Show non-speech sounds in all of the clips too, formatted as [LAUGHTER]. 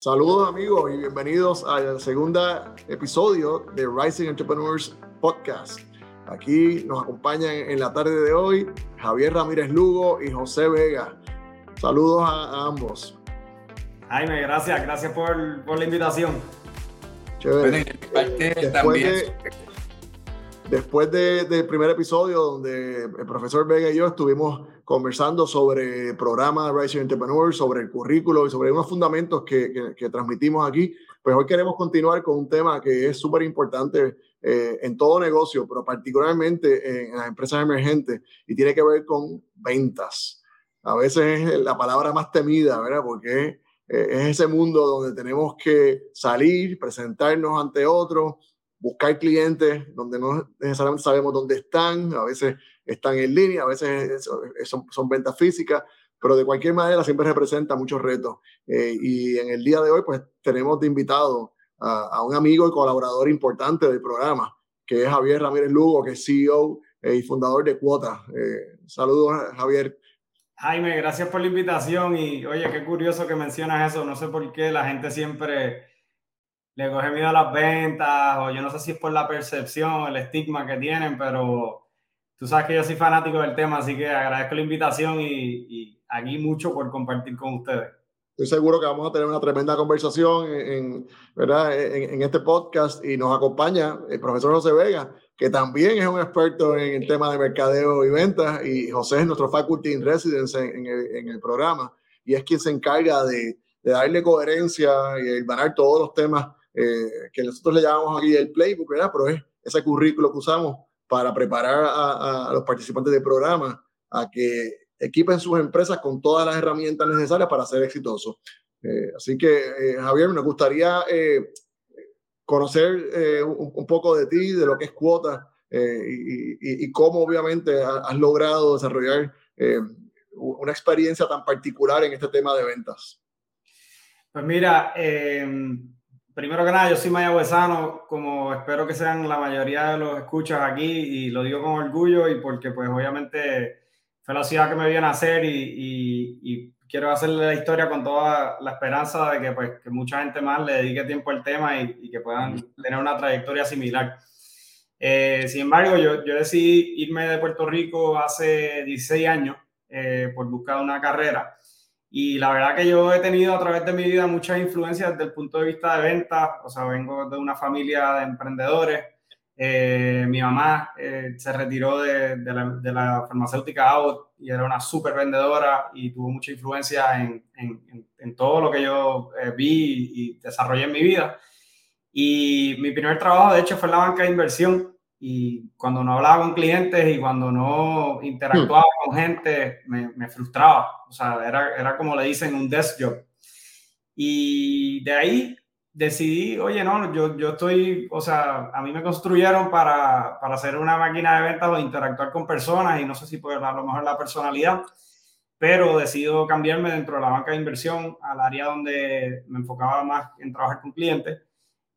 Saludos amigos y bienvenidos al segundo episodio de Rising Entrepreneurs Podcast. Aquí nos acompañan en la tarde de hoy Javier Ramírez Lugo y José Vega. Saludos a, ambos. Jaime, gracias, gracias por, la invitación. Chévere. Después, de, después del primer episodio donde el profesor Vega y yo estuvimos conversando sobre el programa Rising Entrepreneur, sobre el currículo y sobre unos fundamentos que, que, transmitimos aquí. Pues hoy queremos continuar con un tema que es súper importante eh, en todo negocio, pero particularmente en las empresas emergentes y tiene que ver con ventas. A veces es la palabra más temida, ¿verdad? Porque eh, es ese mundo donde tenemos que salir, presentarnos ante otros, buscar clientes donde no necesariamente sabemos dónde están, a veces están en línea, a veces son, son ventas físicas, pero de cualquier manera siempre representa muchos retos. Eh, y en el día de hoy, pues tenemos de invitado a, un amigo y colaborador importante del programa, que es Javier Ramírez Lugo, que es CEO eh, y fundador de Cuota. Eh, saludos, Javier. Jaime, gracias por la invitación y oye, qué curioso que mencionas eso. No sé por qué la gente siempre le coge miedo a las ventas o yo no sé si es por la percepción, el estigma que tienen, pero Tú sabes que yo soy fanático del tema, así que agradezco la invitación y, aquí mucho por compartir con ustedes. Estoy seguro que vamos a tener una tremenda conversación en, ¿verdad? En, este podcast y nos acompaña el profesor José Vega, que también es un experto en el tema de mercadeo y ventas, y José es nuestro faculty in residence en, el, programa, y es quien se encarga de, darle coherencia y ganar todos los temas eh, que nosotros le llamamos aquí el playbook, ¿verdad? Pero es ese currículo que usamos para preparar a, los participantes del programa a que equipen sus empresas con todas las herramientas necesarias para ser exitosos. Eh, así que, eh, Javier, me gustaría eh, conocer un, poco de ti, de lo que es cuota y, y, cómo obviamente has logrado desarrollar una experiencia tan particular en este tema de ventas. Pues mira, primero que nada, yo soy mayagüezano, como espero que sean la mayoría de los escuchas aquí, y lo digo con orgullo y porque pues obviamente fue la ciudad que me vio nacer y, y, quiero hacerle la historia con toda la esperanza de que pues que mucha gente más le dedique tiempo al tema y, que puedan tener una trayectoria similar. Eh, sin embargo, yo, yo, decidí irme de Puerto Rico hace 16 años eh, por buscar una carrera. Y la verdad que yo he tenido a través de mi vida muchas influencias desde el punto de vista de ventas, o sea, vengo de una familia de emprendedores. Eh, mi mamá eh, se retiró de, de, la, de, la, farmacéutica Abbott y era una súper vendedora y tuvo mucha influencia en, en, en todo lo que yo eh, vi y desarrollé en mi vida. Y mi primer trabajo, de hecho, fue en la banca de inversión y cuando no hablaba con clientes y cuando no interactuaba hmm. con gente, me, me, frustraba. O sea, era, era como le dicen un desk job. Y de ahí decidí, oye, no, yo, yo estoy, o sea, a mí me construyeron para, para hacer una máquina de ventas o interactuar con personas y no sé si puedo a lo mejor la personalidad, pero decido cambiarme dentro de la banca de inversión al área donde me enfocaba más en trabajar con clientes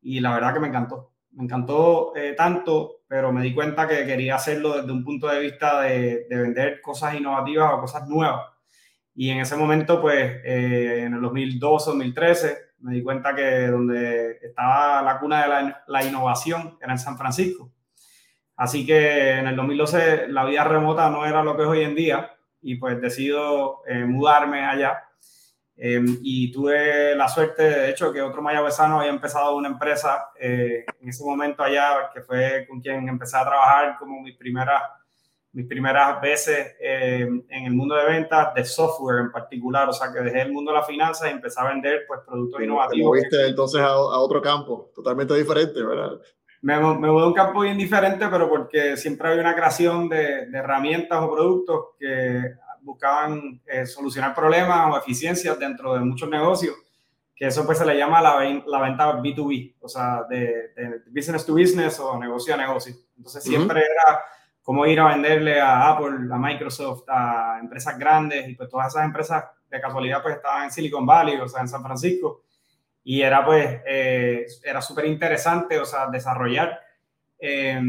y la verdad que me encantó. Me encantó eh, tanto pero me di cuenta que quería hacerlo desde un punto de vista de, de vender cosas innovativas o cosas nuevas. Y en ese momento, pues, eh, en el 2012, 2013, me di cuenta que donde estaba la cuna de la, la, innovación era en San Francisco. Así que en el 2012 la vida remota no era lo que es hoy en día y pues decido eh, mudarme allá Em, y tuve la suerte, de hecho, que otro mayagüezano había empezado una empresa eh, en ese momento allá, que fue con quien empecé a trabajar como mis primeras, mis primeras veces eh, en el mundo de ventas de software en particular. O sea, que dejé el mundo de la finanza y empecé a vender pues, productos innovativos. Te entonces a, a, otro campo, totalmente diferente, ¿verdad? Me, me voy a un campo bien diferente, pero porque siempre hay una creación de, de herramientas o productos que buscaban eh, solucionar problemas o eficiencias dentro de muchos negocios, que eso pues se le llama la, la venta B2B, o sea, de, business to business o negocio a negocio. Entonces siempre era como ir a venderle a Apple, a Microsoft, a empresas grandes y pues todas esas empresas de casualidad pues estaban en Silicon Valley, o sea, en San Francisco. Y era pues, eh, era súper interesante, o sea, desarrollar eh,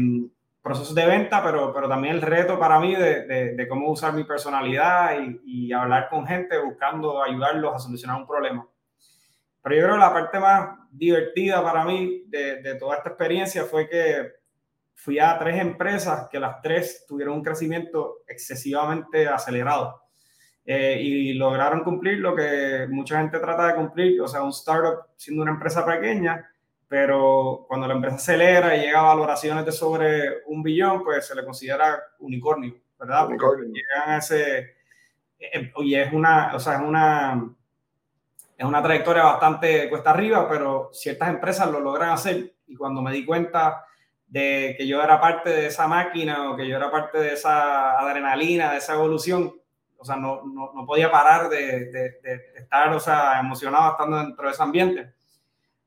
procesos de venta, pero, pero también el reto para mí de, de, cómo usar mi personalidad y, y, hablar con gente buscando ayudarlos a solucionar un problema. Pero yo creo que la parte más divertida para mí de, de toda esta experiencia fue que fui a tres empresas que las tres tuvieron un crecimiento excesivamente acelerado. Eh, y lograron cumplir lo que mucha gente trata de cumplir, o sea, un startup siendo una empresa pequeña, pero cuando la empresa acelera y llega a valoraciones de sobre un billón, pues se le considera unicornio, ¿verdad? Porque llegan a ese, eh, eh, y es una, o sea, es una, es una trayectoria bastante cuesta arriba, pero ciertas empresas lo logran hacer y cuando me di cuenta de que yo era parte de esa máquina o que yo era parte de esa adrenalina, de esa evolución, o sea, no, no, no podía parar de, de, de, estar, o sea, emocionado estando dentro de ese ambiente.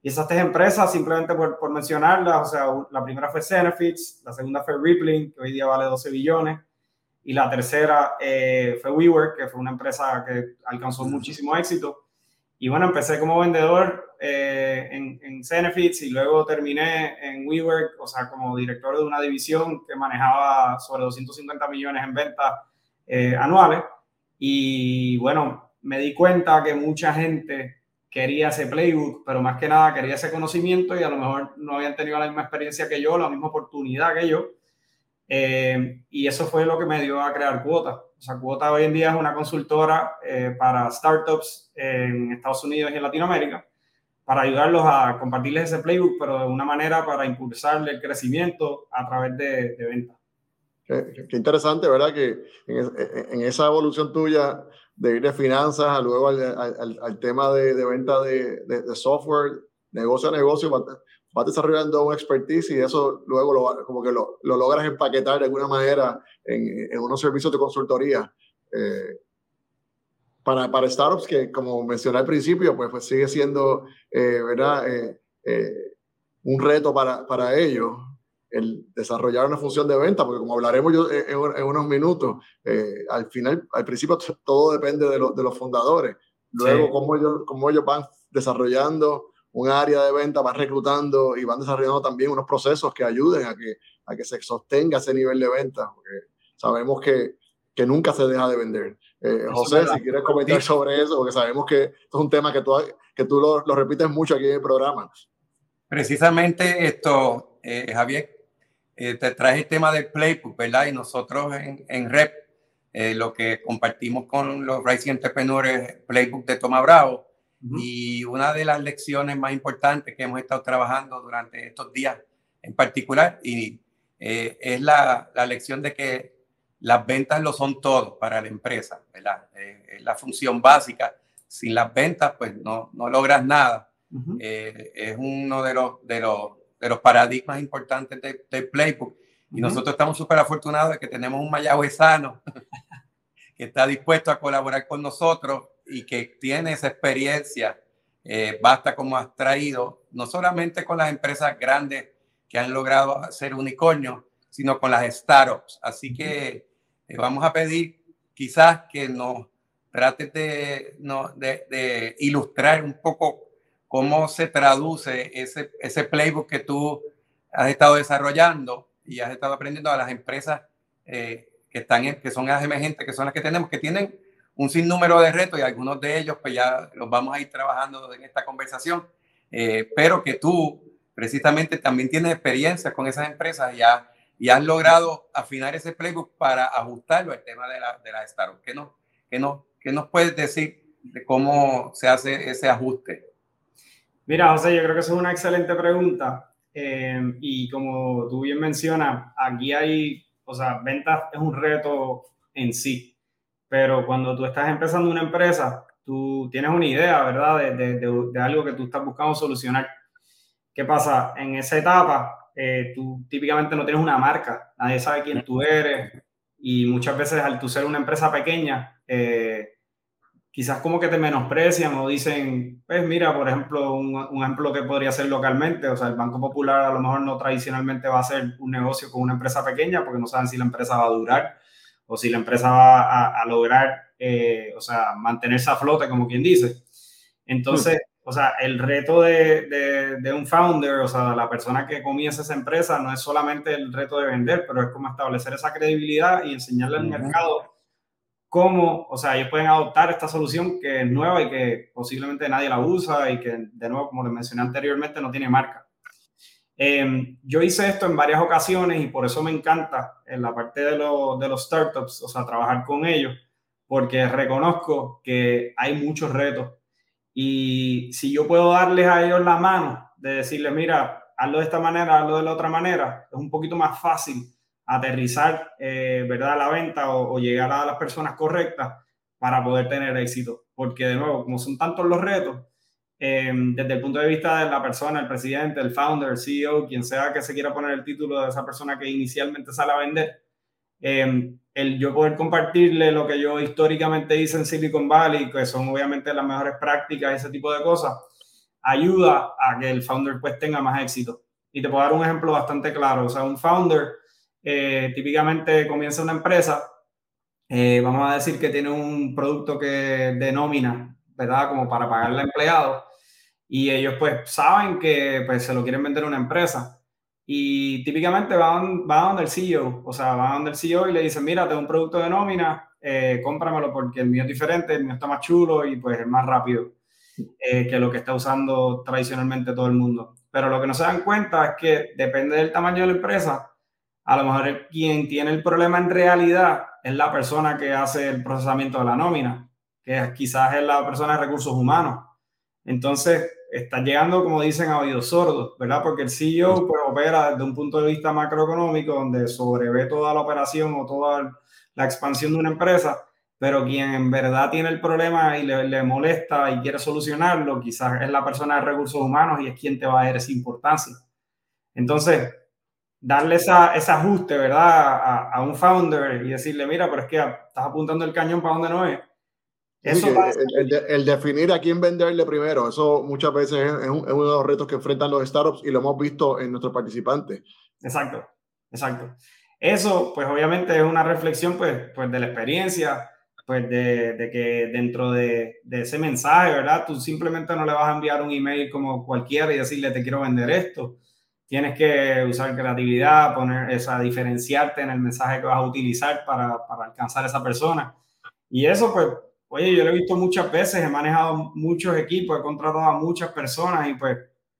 Y esas tres empresas, simplemente por, por mencionarlas, o sea, la primera fue Cenefits, la segunda fue Rippling, que hoy día vale 12 billones, y la tercera eh, fue WeWork, que fue una empresa que alcanzó muchísimo éxito. Y bueno, empecé como vendedor eh, en, en Cenefits y luego terminé en WeWork, o sea, como director de una división que manejaba sobre 250 millones en ventas eh, anuales. Y bueno, me di cuenta que mucha gente quería ese playbook, pero más que nada quería ese conocimiento y a lo mejor no habían tenido la misma experiencia que yo, la misma oportunidad que yo. Eh, y eso fue lo que me dio a crear Cuota. O sea, Cuota hoy en día es una consultora eh, para startups en Estados Unidos y en Latinoamérica para ayudarlos a compartirles ese playbook, pero de una manera para impulsarle el crecimiento a través de, de ventas. Qué, interesante, ¿verdad? Que en, esa evolución tuya de ir de finanzas luego al, al, tema de, de venta de, de, software, negocio a negocio, vas, desarrollando un expertise y eso luego lo, como que lo, lo logras empaquetar de alguna manera en, en unos servicios de consultoría. Eh, para, para, startups que, como mencioné al principio, pues, pues sigue siendo, eh, ¿verdad? Eh, un reto para, para ellos el desarrollar una función de venta, porque como hablaremos yo en, unos minutos, eh, al final, al principio todo depende de, de los fundadores. Luego, cómo, ellos, cómo ellos van desarrollando un área de venta, van reclutando y van desarrollando también unos procesos que ayuden a que, a que se sostenga ese nivel de venta, porque sabemos que, que nunca se deja de vender. Eh, José, si quieres comentar sobre eso, porque sabemos que esto es un tema que tú, que tú lo, lo repites mucho aquí en el programa. Precisamente esto, eh, Javier, eh, te traje el tema del playbook, ¿verdad? Y nosotros en, en REP, eh, lo que compartimos con los Rising Entrepreneurs, playbook de Toma Bravo. Y una de las lecciones más importantes que hemos estado trabajando durante estos días en particular, y eh, es la, la, lección de que las ventas lo son todo para la empresa, ¿verdad? es la función básica. Sin las ventas, pues no, no logras nada. es uno de los, de los de los paradigmas importantes del playbook. Y nosotros estamos súper afortunados de que tenemos un mayagüezano [LAUGHS] que está dispuesto a colaborar con nosotros y que tiene esa experiencia, eh, basta como has traído, no solamente con las empresas grandes que han logrado hacer unicornio, sino con las startups. Así que eh, vamos a pedir quizás que nos trates de, no, de, de ilustrar un poco cómo se traduce ese, ese playbook que tú has estado desarrollando y has estado aprendiendo a las empresas eh, que, están que son las emergentes, que son las que tenemos, que tienen un sinnúmero de retos y algunos de ellos pues ya los vamos a ir trabajando en esta conversación, eh, pero que tú precisamente también tienes experiencia con esas empresas y, y has logrado afinar ese playbook para ajustarlo al tema de la, de la startup. ¿Qué nos, qué, nos, ¿Qué nos puedes decir de cómo se hace ese ajuste? Mira, José, yo creo que es una excelente pregunta. Eh, y como tú bien mencionas, aquí hay, o sea, ventas es un reto en sí. Pero cuando tú estás empezando una empresa, tú tienes una idea, ¿verdad? De, algo que tú estás buscando solucionar. ¿Qué pasa? En esa etapa, eh, tú típicamente no tienes una marca, nadie sabe quién tú eres y muchas veces al tú ser una empresa pequeña, eh, quizás como que te menosprecian o dicen, pues mira, por ejemplo, un, un, ejemplo que podría ser localmente, o sea, el Banco Popular a lo mejor no tradicionalmente va a hacer un negocio con una empresa pequeña porque no saben si la empresa va a durar o si la empresa va a, a lograr, eh, o sea, mantenerse a flote, como quien dice. Entonces, o sea, el reto de, de, de, un founder, o sea, la persona que comienza esa empresa, no es solamente el reto de vender, pero es como establecer esa credibilidad y enseñarle al mercado cómo, o sea, ellos pueden adoptar esta solución que es nueva y que posiblemente nadie la usa y que, de nuevo, como les mencioné anteriormente, no tiene marca. Em, yo hice esto en varias ocasiones y por eso me encanta en la parte de, de los startups, o sea, trabajar con ellos, porque reconozco que hay muchos retos y si yo puedo darles a ellos la mano de decirles, mira, hazlo de esta manera, hazlo de la otra manera, es un poquito más fácil aterrizar, eh, ¿verdad?, la venta o, llegar a las personas correctas para poder tener éxito. Porque de nuevo, como son tantos los retos, eh, desde el punto de vista de la persona, el presidente, el founder, el CEO, quien sea que se quiera poner el título de esa persona que inicialmente sale a vender, eh, el yo poder compartirle lo que yo históricamente hice en Silicon Valley, que son obviamente las mejores prácticas, ese tipo de cosas, ayuda a que el founder pues tenga más éxito. Y te puedo dar un ejemplo bastante claro. O sea, un founder eh, típicamente comienza una empresa, vamos a decir que tiene un producto que denomina, ¿verdad? Como para pagarle a empleados y ellos pues saben que pues se lo quieren vender a una empresa y típicamente van, van donde el CEO, o sea, van donde el CEO y le dicen, mira, tengo un producto de nómina, eh, cómpramelo porque el mío es diferente, el mío está más chulo y pues es más rápido eh, que lo que está usando tradicionalmente todo el mundo. Pero lo que no se dan cuenta es que depende del tamaño de la empresa, a lo mejor quien tiene el problema en realidad es la persona que hace el procesamiento de la nómina, que quizás es la persona de recursos humanos. Entonces, está llegando, como dicen, a oídos sordos, ¿verdad? Porque el CEO pues, opera desde un punto de vista macroeconómico, donde sobrevé toda la operación o toda la expansión de una empresa, pero quien en verdad tiene el problema y le, molesta y quiere solucionarlo, quizás es la persona de recursos humanos y es quien te va a dar esa importancia. Entonces, darle esa, ese ajuste, ¿verdad? A, a, un founder y decirle, mira, pero es que estás apuntando el cañón para donde no es el, definir a quién venderle primero, eso muchas veces es, uno de los retos que enfrentan los startups y lo hemos visto en nuestros participantes. Exacto, exacto. Eso, pues obviamente es una reflexión pues, pues de la experiencia, pues de, de que dentro de, de, ese mensaje, ¿verdad? Tú simplemente no le vas a enviar un email como cualquiera y decirle te quiero vender esto. Tienes que usar creatividad, poner esa, diferenciarte en el mensaje que vas a utilizar para, para alcanzar a esa persona. Y eso, pues, Oye, yo lo he visto muchas veces, he manejado muchos equipos, he contratado a muchas personas y pues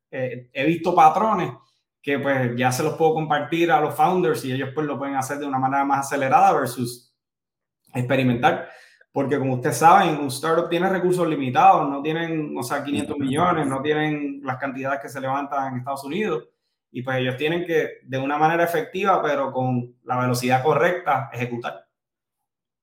eh, he visto patrones que pues ya se los puedo compartir a los founders y ellos pues lo pueden hacer de una manera más acelerada versus experimentar. Porque como ustedes saben, un startup tiene recursos limitados, no tienen, o sea, 500 millones, no tienen las cantidades que se levantan en Estados Unidos. Y pues ellos tienen que, de una manera efectiva, pero con la velocidad correcta, ejecutar.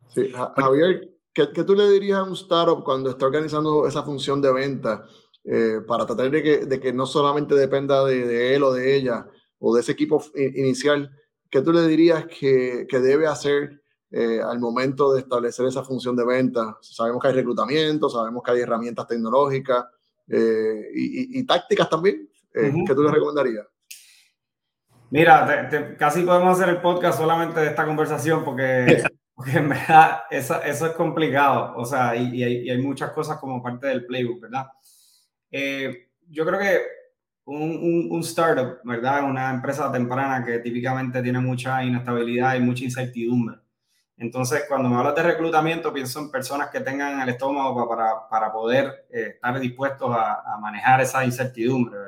Sí, Javier, ¿Qué, tú le dirías a un startup cuando está organizando esa función de venta eh, para tratar de que, de que, no solamente dependa de, él o de ella o de ese equipo inicial? ¿Qué tú le dirías que, que debe hacer eh, al momento de establecer esa función de venta? Sabemos que hay reclutamiento, sabemos que hay herramientas tecnológicas eh, y, tácticas también. ¿Qué tú le recomendarías? Mira, casi podemos hacer el podcast solamente de esta conversación porque [LAUGHS] Porque en verdad eso, eso es complicado, o sea, y, hay, hay, muchas cosas como parte del playbook, ¿verdad? Eh, yo creo que un, un, startup, ¿verdad? Una empresa temprana que típicamente tiene mucha inestabilidad y mucha incertidumbre. Entonces, cuando me hablas de reclutamiento, pienso en personas que tengan el estómago para, para poder eh, estar dispuestos a, a, manejar esa incertidumbre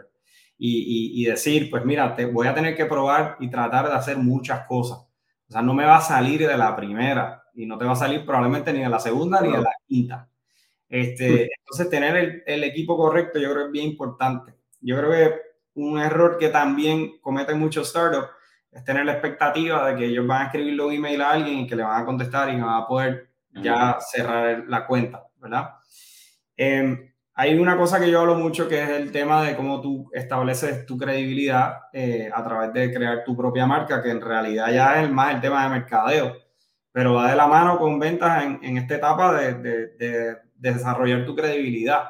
y, y, y decir, pues mira, te voy a tener que probar y tratar de hacer muchas cosas o sea, no me va a salir de la primera y no te va a salir probablemente ni de la segunda ni de la quinta. Este, entonces, tener el, el, equipo correcto yo creo que es bien importante. Yo creo que un error que también cometen muchos startups es tener la expectativa de que ellos van a escribirle un email a alguien y que le van a contestar y van a poder ya cerrar la cuenta, ¿verdad? Eh, hay una cosa que yo hablo mucho que es el tema de cómo tú estableces tu credibilidad eh, a través de crear tu propia marca, que en realidad ya es más el tema de mercadeo, pero va de la mano con ventas en, en esta etapa de, de, de, desarrollar tu credibilidad.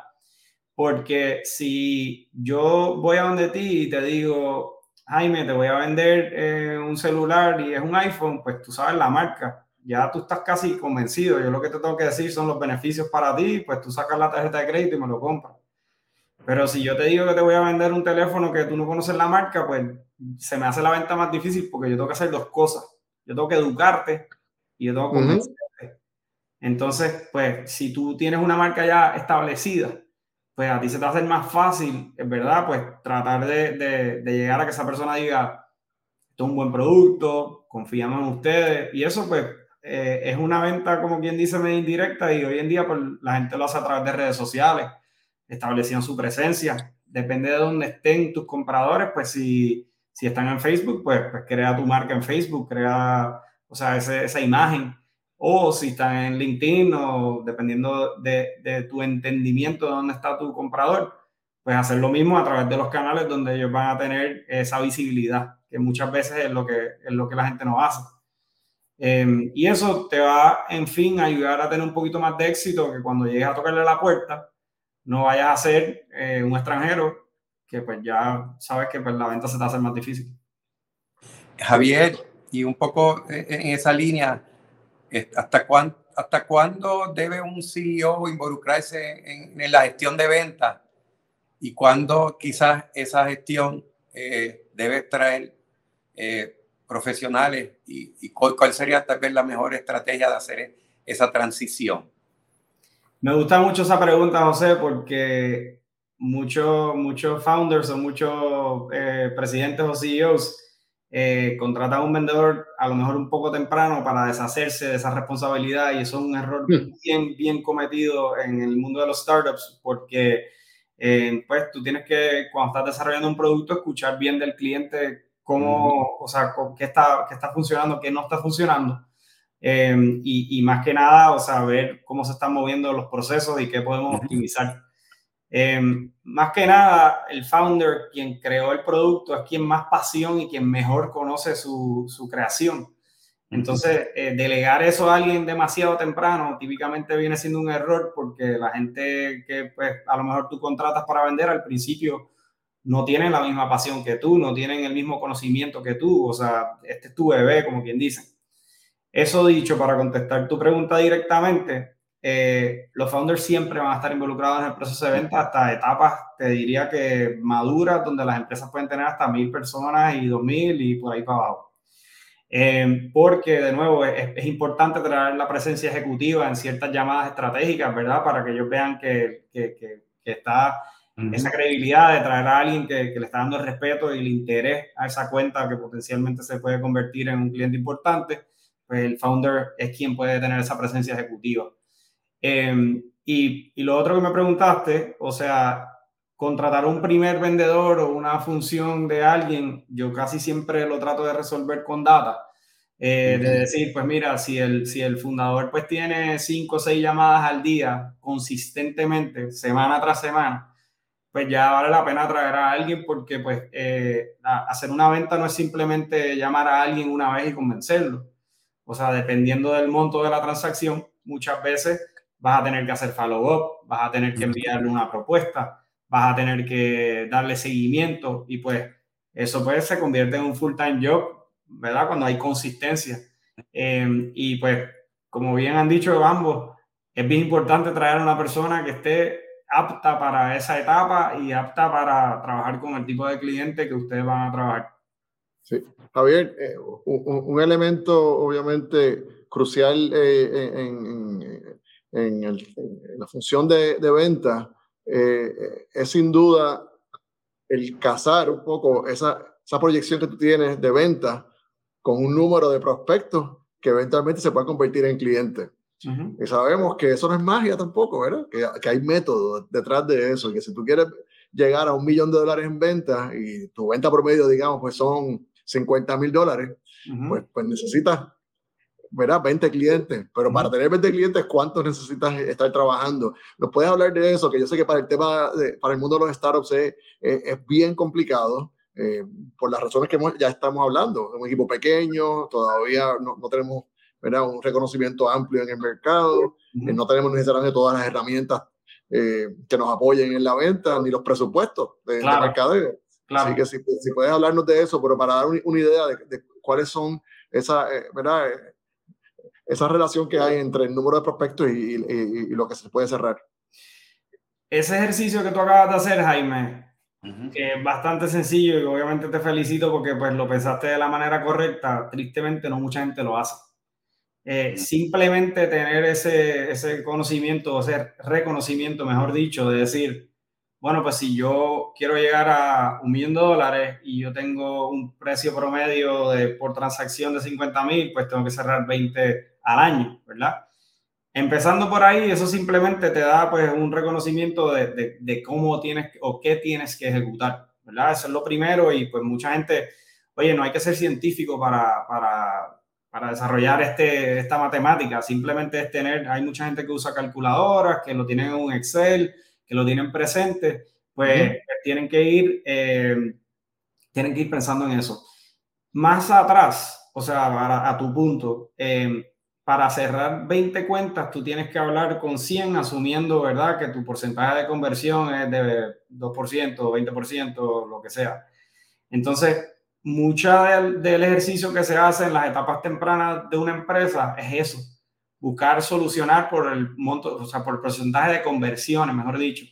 Porque si yo voy a donde ti y te digo, Jaime, te voy a vender eh, un celular y es un iPhone, pues tú sabes la marca ya tú estás casi convencido. Yo lo que te tengo que decir son los beneficios para ti, pues tú sacas la tarjeta de crédito y me lo compras. Pero si yo te digo que te voy a vender un teléfono que tú no conoces la marca, pues se me hace la venta más difícil porque yo tengo que hacer dos cosas. Yo tengo que educarte y yo tengo que convencerte. Entonces, pues si tú tienes una marca ya establecida, pues a ti se te hacer más fácil, es verdad, pues tratar de, llegar a que esa persona diga, esto es un buen producto, confiamos en ustedes. Y eso, pues, eh, es una venta, como quien dice, medio indirecta y hoy en día, pues, la gente lo hace a través de redes sociales, estableciendo su presencia. Depende de dónde estén tus compradores, pues si, si están en Facebook, pues, pues crea tu marca en Facebook, crea, o sea, esa imagen o si están en LinkedIn o dependiendo de, tu entendimiento de dónde está tu comprador, pues hacer lo mismo a través de los canales donde ellos van a tener esa visibilidad, que muchas veces es lo que, es lo que la gente no hace. Em, y eso te va, en fin, a ayudar a tener un poquito más de éxito que cuando llegues a tocarle la puerta, no vayas a ser eh, un extranjero que pues ya sabes que pues, la venta se te hace más difícil. Javier, y un poco en esa línea, ¿Hasta, cuándo, ¿Hasta cuándo debe un CEO involucrarse en, la gestión de ventas? ¿Y cuándo quizás esa gestión eh, debe traer eh, profesionales? ¿Y, cuál sería tal vez la mejor estrategia de hacer esa transición? Me gusta mucho esa pregunta, José, porque muchos muchos founders o muchos eh, presidentes o CEOs eh, contratan a un vendedor a lo mejor un poco temprano para deshacerse de esa responsabilidad y eso es un error hmm. bien, bien cometido en el mundo de los startups porque eh, pues tú tienes que, cuando estás desarrollando un producto, escuchar bien del cliente cómo, o sea, qué está, qué está funcionando, qué no está funcionando. Eh, y, y, más que nada, o sea, ver cómo se están moviendo los procesos y qué podemos optimizar. Em, más que nada, el founder, quien creó el producto, es quien más pasión y quien mejor conoce su, su creación. Entonces, eh, delegar eso a alguien demasiado temprano típicamente viene siendo un error porque la gente que pues, a lo mejor tú contratas para vender al principio no tienen la misma pasión que tú, no tienen el mismo conocimiento que tú, o sea, este es tu bebé, como quien dice. Eso dicho, para contestar tu pregunta directamente, eh, los founders siempre van a estar involucrados en el proceso de venta hasta etapas, te diría que maduras, donde las empresas pueden tener hasta mil personas y dos mil y por ahí para abajo. Eh, porque, de nuevo, es, importante traer la presencia ejecutiva en ciertas llamadas estratégicas, ¿verdad? Para que ellos vean que, que, que, está esa credibilidad de traer a alguien que, le está dando el respeto y el interés a esa cuenta que potencialmente se puede convertir en un cliente importante, pues el founder es quien puede tener esa presencia ejecutiva. Em, y, y, lo otro que me preguntaste, o sea, contratar un primer vendedor o una función de alguien, yo casi siempre lo trato de resolver con data. Eh, de decir, pues mira, si el, si el fundador pues tiene cinco o seis llamadas al día consistentemente, semana tras semana, pues ya vale la pena traer a alguien porque pues eh, hacer una venta no es simplemente llamar a alguien una vez y convencerlo. O sea, dependiendo del monto de la transacción, muchas veces vas a tener que hacer follow-up, vas a tener que enviarle una propuesta, vas a tener que darle seguimiento y pues eso pues se convierte en un full-time job, ¿verdad? Cuando hay consistencia. Em, y pues, como bien han dicho ambos, es bien importante traer a una persona que esté apta para esa etapa y apta para trabajar con el tipo de cliente que ustedes van a trabajar. Sí, Javier, eh, un, elemento obviamente crucial eh, en, en, la función de, de venta eh, es sin duda el cazar un poco esa, esa proyección que tú tienes de venta con un número de prospectos que eventualmente se puedan convertir en clientes. Y sabemos que eso no es magia tampoco, ¿verdad? Que, que hay métodos detrás de eso, que si tú quieres llegar a un millón de dólares en venta y tu venta promedio, digamos, pues son 50 mil dólares, pues, pues necesitas ¿verdad? 20 clientes, pero para tener 20 clientes, ¿cuántos necesitas estar trabajando? ¿Nos puedes hablar de eso? Que yo sé que para el tema, para el mundo de los startups es, es, bien complicado, eh, por las razones que ya estamos hablando. Es un equipo pequeño, todavía no, no tenemos ¿verdad? un reconocimiento amplio en el mercado, eh, no tenemos necesariamente todas las herramientas eh, que nos apoyen en la venta, ni los presupuestos de, mercadeo. Así que si, si, puedes hablarnos de eso, pero para dar una idea de, de cuáles son esas, ¿verdad? esa relación que hay entre el número de prospectos y, lo que se puede cerrar. Ese ejercicio que tú acabas de hacer, Jaime, que es bastante sencillo y obviamente te felicito porque pues lo pensaste de la manera correcta, tristemente no mucha gente lo hace. Eh, simplemente tener ese, ese conocimiento, o ese reconocimiento, mejor dicho, de decir, bueno, pues si yo quiero llegar a un millón de dólares y yo tengo un precio promedio de, por transacción de 50 mil, pues tengo que cerrar 20 al año, ¿verdad? Empezando por ahí, eso simplemente te da pues un reconocimiento de, de, cómo tienes o qué tienes que ejecutar, ¿verdad? Eso es lo primero y pues mucha gente, oye, no hay que ser científico para, para, para desarrollar este, esta matemática, simplemente es tener, hay mucha gente que usa calculadoras, que lo tienen en un Excel, que lo tienen presente, pues tienen que ir, eh, tienen que ir pensando en eso. Más atrás, o sea, a tu punto, eh, para cerrar 20 cuentas, tú tienes que hablar con 100, asumiendo, ¿verdad?, que tu porcentaje de conversión es de 2%, 20%, lo que sea. Entonces, mucha del, del, ejercicio que se hace en las etapas tempranas de una empresa es eso, buscar solucionar por el monto, o sea, por el porcentaje de conversiones, mejor dicho.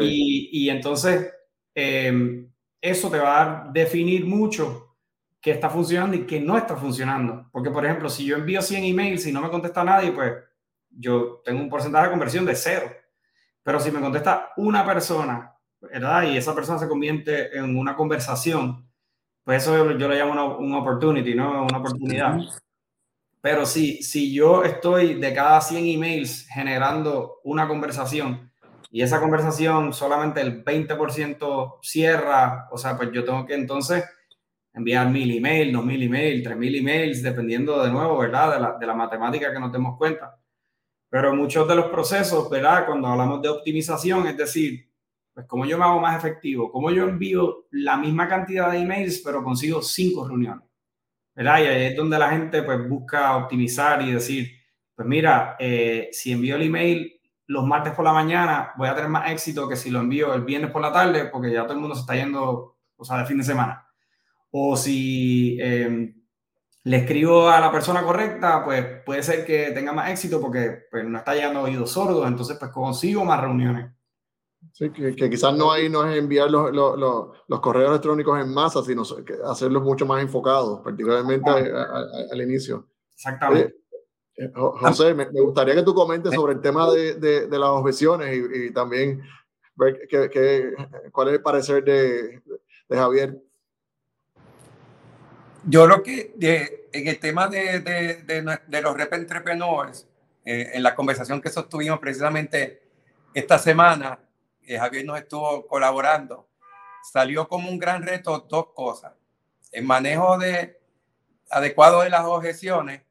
Y, y, entonces, eh, eso te va a definir mucho que está funcionando y que no está funcionando. Porque, por ejemplo, si yo envío 100 emails y no me contesta nadie, pues yo tengo un porcentaje de conversión de cero. Pero si me contesta una persona, ¿verdad? Y esa persona se convierte en una conversación, pues eso yo, le llamo una, una, opportunity, ¿no? Una oportunidad. Pero si, si yo estoy de cada 100 emails generando una conversación y esa conversación solamente el 20% cierra, o sea, pues yo tengo que entonces enviar mil emails, dos mil emails, tres mil emails, dependiendo de nuevo, ¿verdad? De la, de la matemática que nos demos cuenta. Pero muchos de los procesos, ¿verdad? Cuando hablamos de optimización, es decir, pues cómo yo me hago más efectivo, cómo yo envío la misma cantidad de emails, pero consigo cinco reuniones, ¿verdad? Y ahí es donde la gente pues busca optimizar y decir, pues mira, eh, si envío el email los martes por la mañana, voy a tener más éxito que si lo envío el viernes por la tarde, porque ya todo el mundo se está yendo, o sea, de fin de semana o si em, le escribo a la persona correcta, pues puede ser que tenga más éxito porque pues, no está llegando oídos sordos, entonces pues consigo más reuniones. Sí, que, quizás no ahí no es enviar los, los, los, correos electrónicos en masa, sino hacerlos mucho más enfocados, particularmente al, inicio. Exactamente. Eh, José, me, gustaría que tú comentes sobre el tema de, de, de las objeciones y, y también ver que, cuál es el parecer de, de Javier yo creo que en el tema de, de, de, los rep entrepreneurs, eh, en la conversación que sostuvimos precisamente esta semana, eh, Javier nos estuvo colaborando, salió como un gran reto dos cosas. El manejo de, adecuado de las objeciones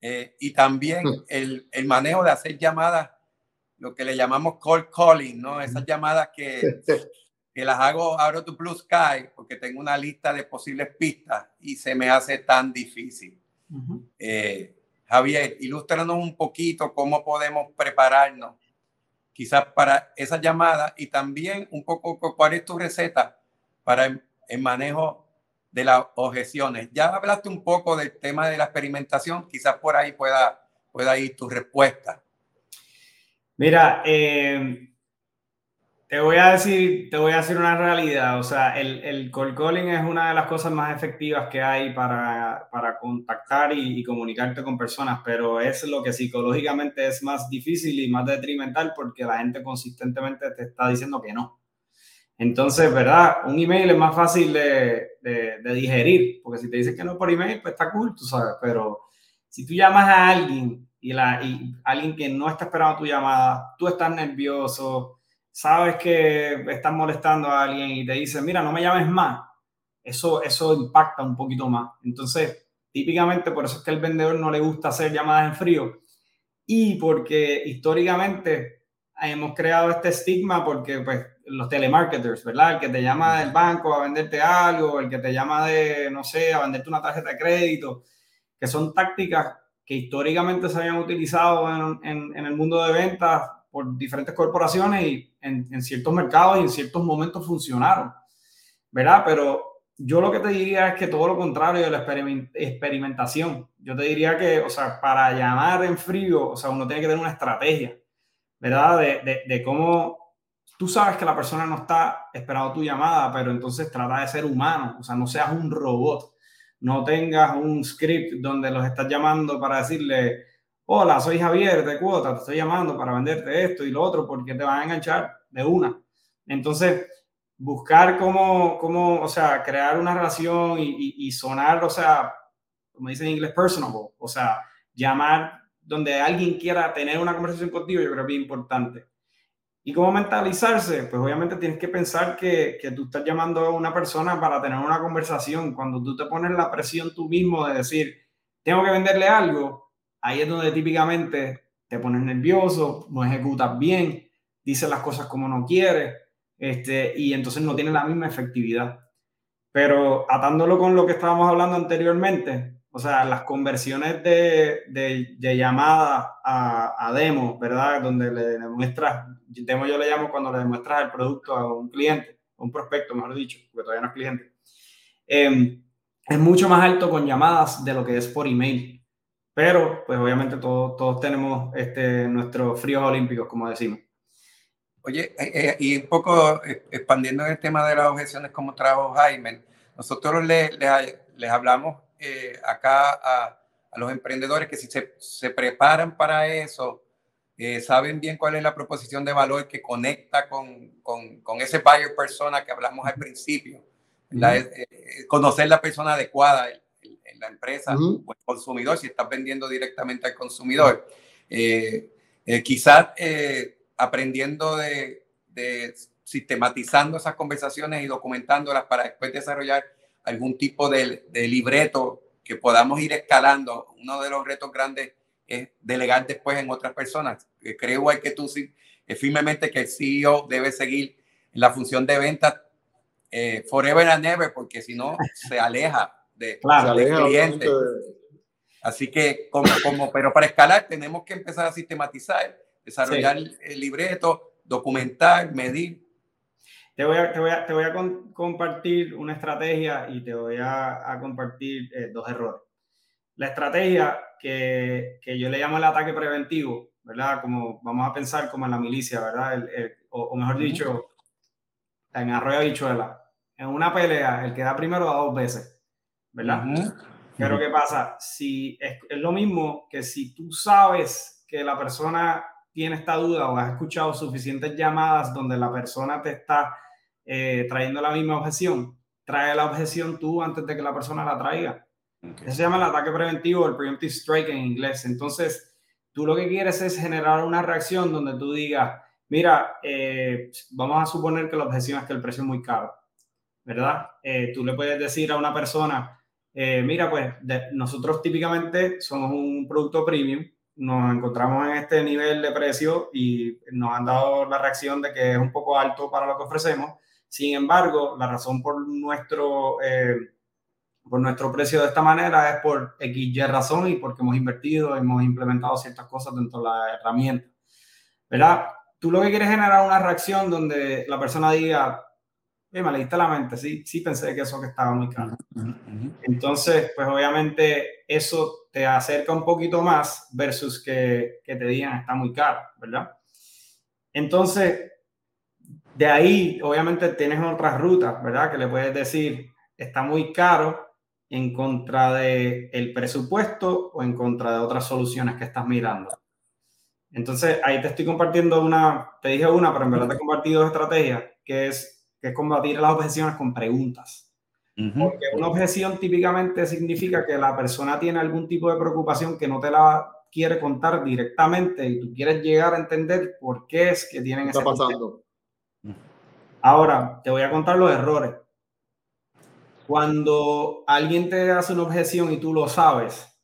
eh, y también el, el, manejo de hacer llamadas, lo que le llamamos cold calling, ¿no? Esas llamadas que [LAUGHS] que las hago, abro tu Blue Sky porque tengo una lista de posibles pistas y se me hace tan difícil. Eh, Javier, ilústranos un poquito cómo podemos prepararnos quizás para esa llamada y también un poco cuál es tu receta para el, manejo de las objeciones. Ya hablaste un poco del tema de la experimentación, quizás por ahí pueda, pueda ir tu respuesta. Mira, eh, te voy a decir, te voy a decir una realidad. O sea, el, el cold calling es una de las cosas más efectivas que hay para, para contactar y, comunicarte con personas, pero es lo que psicológicamente es más difícil y más detrimental porque la gente consistentemente te está diciendo que no. Entonces, ¿verdad? Un email es más fácil de, de, de digerir, porque si te dicen que no por email, pues está cool, tú sabes, pero si tú llamas a alguien y, la, y alguien que no está esperando tu llamada, tú estás nervioso, sabes que estás molestando a alguien y te dice, mira, no me llames más, eso, eso impacta un poquito más. Entonces, típicamente por eso es que el vendedor no le gusta hacer llamadas en frío y porque históricamente hemos creado este estigma porque pues los telemarketers, ¿verdad? El que te llama del banco a venderte algo, el que te llama de, no sé, a venderte una tarjeta de crédito, que son tácticas que históricamente se habían utilizado en el mundo de ventas por diferentes corporaciones y en, en, ciertos mercados y en ciertos momentos funcionaron, ¿verdad? Pero yo lo que te diría es que todo lo contrario de la experimentación. Yo te diría que, o sea, para llamar en frío, o sea, uno tiene que tener una estrategia, ¿verdad? De, de, de cómo tú sabes que la persona no está esperando tu llamada, pero entonces trata de ser humano, o sea, no seas un robot no tengas un script donde los estás llamando para decirle, hola, soy Javier de Cuota, te estoy llamando para venderte esto y lo otro porque te van a enganchar de una. Entonces, buscar cómo, cómo o sea, crear una relación y, y, sonar, o sea, como dicen en inglés, personable, o sea, llamar donde alguien quiera tener una conversación contigo, yo creo que es importante. ¿Y cómo mentalizarse? Pues obviamente tienes que pensar que, que, tú estás llamando a una persona para tener una conversación. Cuando tú te pones la presión tú mismo de decir, tengo que venderle algo, ahí es donde típicamente te pones nervioso, no ejecutas bien, dices las cosas como no quieres, este, y entonces no tiene la misma efectividad. Pero atándolo con lo que estábamos hablando anteriormente, o sea, las conversiones de, de, llamada a, demo, ¿verdad? Donde le demuestras, demo yo le llamo cuando le demuestras el producto a un cliente, a un prospecto, mejor dicho, porque todavía no es cliente. Eh, es mucho más alto con llamadas de lo que es por email. Pero, pues obviamente todos, todos tenemos este, nuestros fríos olímpicos, como decimos. Oye, eh, eh, y un poco expandiendo el tema de las objeciones como trajo Jaime, nosotros les, les, les hablamos eh, acá a, los emprendedores que si se, se preparan para eso, eh, saben bien cuál es la proposición de valor que conecta con, con, con ese buyer persona que hablamos al principio. La, eh, conocer la persona adecuada en, la empresa o el consumidor, si estás vendiendo directamente al consumidor. quizás aprendiendo de, de sistematizando esas conversaciones y documentándolas para después desarrollar algún tipo de, de, libreto que podamos ir escalando. Uno de los retos grandes es delegar después en otras personas. Creo igual que tú eh, firmemente que el CEO debe seguir la función de venta eh, forever and ever, porque si no [LAUGHS] se aleja de, claro, del cliente. Así que, como, como, pero para escalar tenemos que empezar a sistematizar, desarrollar el libreto, documentar, medir te voy a, te voy a, te voy a compartir una estrategia y te voy a, a compartir eh, dos errores. La estrategia que, que, yo le llamo el ataque preventivo, ¿verdad? Como vamos a pensar como en la milicia, ¿verdad? El, o, mejor dicho, en arroyo bichuela. En una pelea, el que da primero da dos veces, ¿verdad? Pero ¿qué pasa? Si es, es lo mismo que si tú sabes que la persona tiene esta duda o has escuchado suficientes llamadas donde la persona te está eh, trayendo la misma objeción, trae la objeción tú antes de que la persona la traiga. Eso se llama el ataque preventivo, el preemptive strike en inglés. Entonces, tú lo que quieres es generar una reacción donde tú digas, mira, eh, vamos a suponer que la objeción es que el precio es muy caro, ¿verdad? Eh, tú le puedes decir a una persona, mira, pues nosotros típicamente somos un producto premium, nos encontramos en este nivel de precio y nos han dado la reacción de que es un poco alto para lo que ofrecemos sin embargo, la razón por nuestro, eh, por nuestro precio de esta manera es por X razón y porque hemos invertido, hemos implementado ciertas cosas dentro de la herramienta. ¿Verdad? Tú lo que quieres es generar una reacción donde la persona diga, eh, me leíste la mente, sí, sí pensé que eso que estaba muy caro. Entonces, pues obviamente eso te acerca un poquito más versus que, que te digan está muy caro, ¿verdad? Entonces, de ahí, obviamente, tienes otras rutas, ¿verdad? Que le puedes decir, está muy caro en contra del el presupuesto o en contra de otras soluciones que estás mirando. Entonces, ahí te estoy compartiendo una, te dije una, pero en verdad te he compartido dos estrategias, que es, que es combatir las objeciones con preguntas. Porque una objeción típicamente significa que la persona tiene algún tipo de preocupación que no te la quiere contar directamente y tú quieres llegar a entender por qué es que tienen esa pasando? Ahora, te voy a contar los errores. Cuando alguien te hace una objeción y tú lo sabes,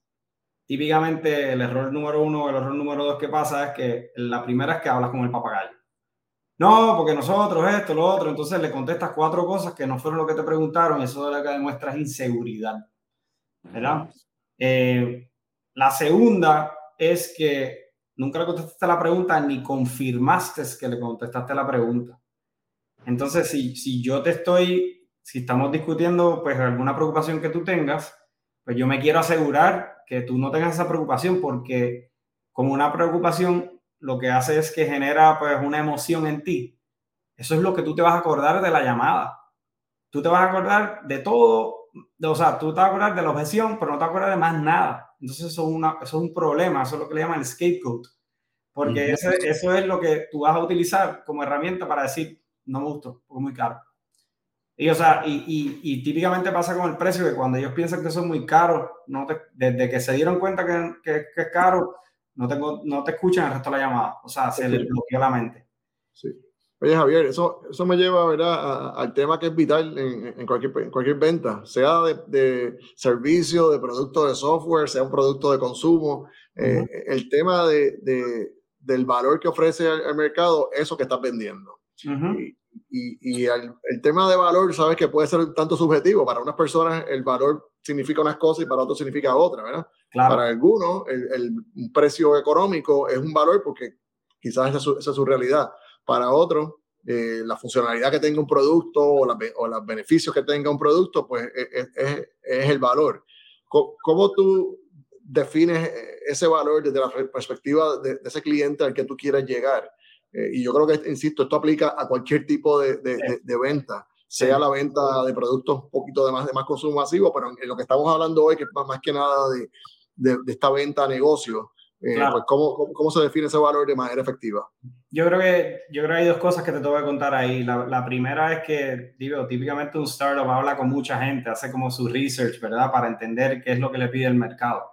típicamente el error número uno, el error número dos que pasa es que la primera es que hablas con el papagayo. No, porque nosotros esto, lo otro, entonces le contestas cuatro cosas que no fueron lo que te preguntaron eso de lo que demuestra es inseguridad. ¿Verdad? Eh, la segunda es que nunca le contestaste la pregunta ni confirmaste que le contestaste la pregunta. Entonces, si, si yo te estoy, si estamos discutiendo pues alguna preocupación que tú tengas, pues yo me quiero asegurar que tú no tengas esa preocupación porque como una preocupación lo que hace es que genera pues una emoción en ti. Eso es lo que tú te vas a acordar de la llamada. Tú te vas a acordar de todo o sea, tú te acuerdas de la objeción, pero no te acuerdas de más nada. Entonces eso es, una, eso es un problema, eso es lo que le llaman scapegoat, porque eso es lo que tú vas a utilizar como herramienta para decir, no me gustó, es muy caro. Y, o sea, y, y, y, típicamente pasa con el precio, que cuando ellos piensan que eso es muy caro, no desde que se dieron cuenta que, que, que, es caro, no, tengo, no te escuchan el resto de la llamada. O sea, se les bloquea la mente. Sí. Oye, Javier, eso, eso me lleva ¿verdad? al tema que es vital en, en, cualquier, en cualquier venta, sea de, de, servicio, de producto de software, sea un producto de consumo. eh, el tema de, de, del valor que ofrece al, mercado, eso que estás vendiendo. Uh -huh. Y, y el, el, tema de valor, sabes que puede ser tanto subjetivo. Para unas personas el valor significa unas cosas y para otros significa otra, ¿verdad? Claro. Para algunos el, el, precio económico es un valor porque quizás esa es su, esa es su realidad. Para otros, eh, la funcionalidad que tenga un producto o, la, o, los beneficios que tenga un producto, pues es, es, es el valor. ¿Cómo, ¿Cómo, tú defines ese valor desde la perspectiva de, de ese cliente al que tú quieres llegar? Eh, y yo creo que, insisto, esto aplica a cualquier tipo de, de, sí. de, de venta, sea sí. la venta de productos un poquito de más, de más consumo masivo, pero en lo que estamos hablando hoy, que es más que nada de, esta venta a negocio, eh, claro. pues ¿cómo, ¿cómo, ¿cómo, se define ese valor de manera efectiva? Yo creo que, yo creo que hay dos cosas que te tengo que contar ahí. La, la primera es que, digo, típicamente un startup habla con mucha gente, hace como su research, ¿verdad? Para entender qué es lo que le pide el mercado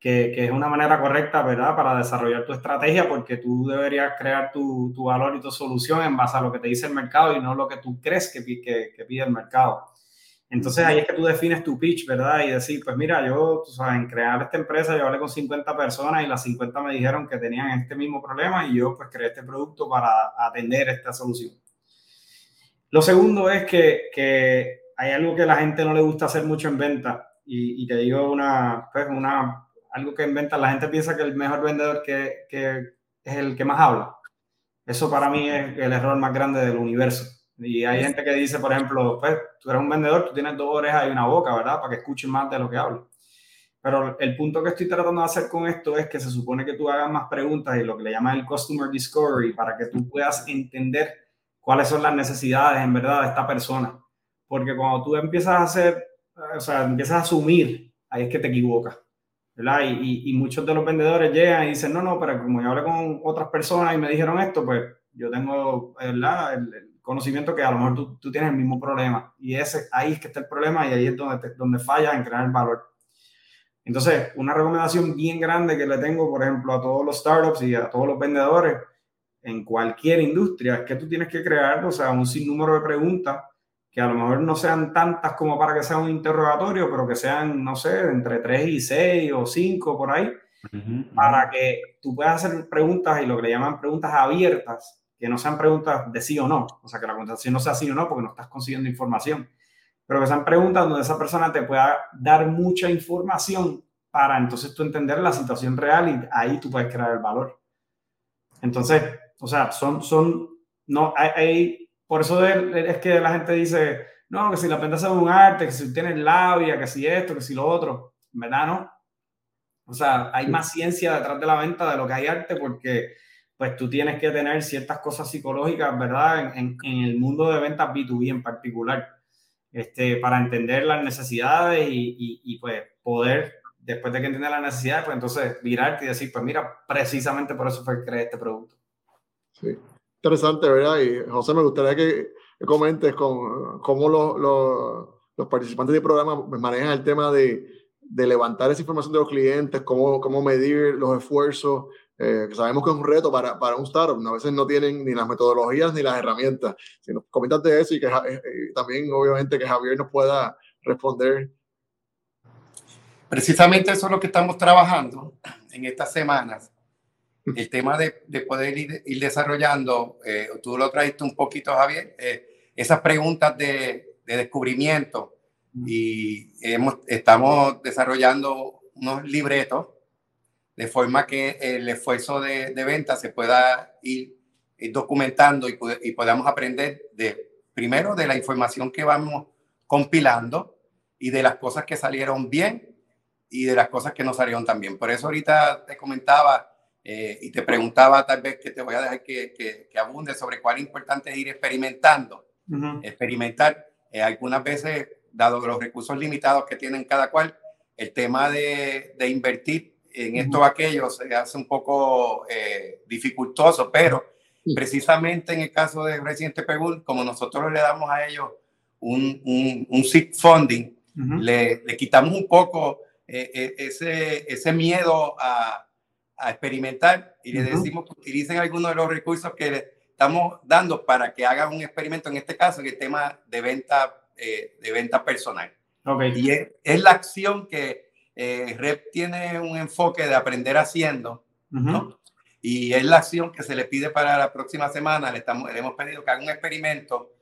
que, que, es una manera correcta, ¿verdad?, para desarrollar tu estrategia, porque tú deberías crear tu, tu, valor y tu solución en base a lo que te dice el mercado y no lo que tú crees que, que, que pide el mercado. Entonces ahí es que tú defines tu pitch, ¿verdad? Y decir, pues mira, yo, tú sabes, en crear esta empresa yo hablé con 50 personas y las 50 me dijeron que tenían este mismo problema y yo pues creé este producto para atender esta solución. Lo segundo es que, que hay algo que la gente no le gusta hacer mucho en venta y, y te digo una, pues una algo que inventa, la gente piensa que el mejor vendedor que, que, es el que más habla. Eso para mí es el error más grande del universo. Y hay gente que dice, por ejemplo, pues tú eres un vendedor, tú tienes dos orejas y una boca, ¿verdad? Para que escuchen más de lo que hablo. Pero el punto que estoy tratando de hacer con esto es que se supone que tú hagas más preguntas y lo que le llaman el Customer Discovery para que tú puedas entender cuáles son las necesidades en verdad de esta persona. Porque cuando tú empiezas a hacer, o sea, empiezas a asumir, ahí es que te equivocas. ¿Verdad? Y, y, y, muchos de los vendedores llegan y dicen, no, no, pero como yo hablé con otras personas y me dijeron esto, pues yo tengo, ¿verdad? El, el conocimiento que a lo mejor tú, tú, tienes el mismo problema. Y ese, ahí es que está el problema y ahí es donde, te, donde falla en crear el valor. Entonces, una recomendación bien grande que le tengo, por ejemplo, a todos los startups y a todos los vendedores en cualquier industria es que tú tienes que crear, o sea, un sinnúmero de preguntas que a lo mejor no sean tantas como para que sea un interrogatorio, pero que sean, no sé, entre 3 y 6 o 5 por ahí, uh -huh. para que tú puedas hacer preguntas y lo que le llaman preguntas abiertas, que no sean preguntas de sí o no, o sea, que la contestación no sea sí o no porque no estás consiguiendo información, pero que sean preguntas donde esa persona te pueda dar mucha información para entonces tú entender la situación real y ahí tú puedes crear el valor. Entonces, o sea, son, son, no, hay, hay por eso es que la gente dice, no, que si la ventas es un arte, que si tienes labia, que si esto, que si lo otro. ¿Verdad, no? O sea, hay más ciencia detrás de la venta de lo que hay arte porque pues tú tienes que tener ciertas cosas psicológicas, ¿verdad? En, en, en el mundo de ventas B2B en particular, este, para entender las necesidades y, y, y, pues poder, después de que entiendas las necesidades, pues entonces virarte y decir, pues mira, precisamente por eso fue que creé este producto. Sí interesante, ¿verdad? Y José, me gustaría que comentes con cómo los, los, los participantes del programa manejan el tema de, de, levantar esa información de los clientes, cómo, cómo medir los esfuerzos, eh, sabemos que es un reto para, para un startup, a veces no tienen ni las metodologías ni las herramientas. Si nos comentas de eso y que eh, también obviamente que Javier nos pueda responder. Precisamente eso es lo que estamos trabajando en estas semanas el tema de, de poder ir, ir, desarrollando, eh, tú lo trajiste un poquito, Javier, eh, esas preguntas de, de, descubrimiento y hemos, estamos desarrollando unos libretos de forma que el esfuerzo de, de venta se pueda ir, ir documentando y, y, podamos aprender de, primero de la información que vamos compilando y de las cosas que salieron bien y de las cosas que no salieron tan bien. Por eso ahorita te comentaba eh, y te preguntaba tal vez que te voy a dejar que, que, que abunde sobre cuál es importante ir experimentando. Uh -huh. Experimentar. Eh, algunas veces dado los recursos limitados que tienen cada cual, el tema de, de invertir en esto o aquello se hace un poco eh, dificultoso, pero precisamente en el caso de Residente Pegul, como nosotros le damos a ellos un, un, un seed funding, le, le, quitamos un poco eh, eh, ese, ese miedo a, a experimentar y le decimos que utilicen algunos de los recursos que le estamos dando para que hagan un experimento, en este caso, en el tema de venta, de venta personal. Okay. Y es, es, la acción que eh, Rep tiene un enfoque de aprender haciendo, ¿no? Y es la acción que se le pide para la próxima semana. Le, estamos, le hemos pedido que haga un experimento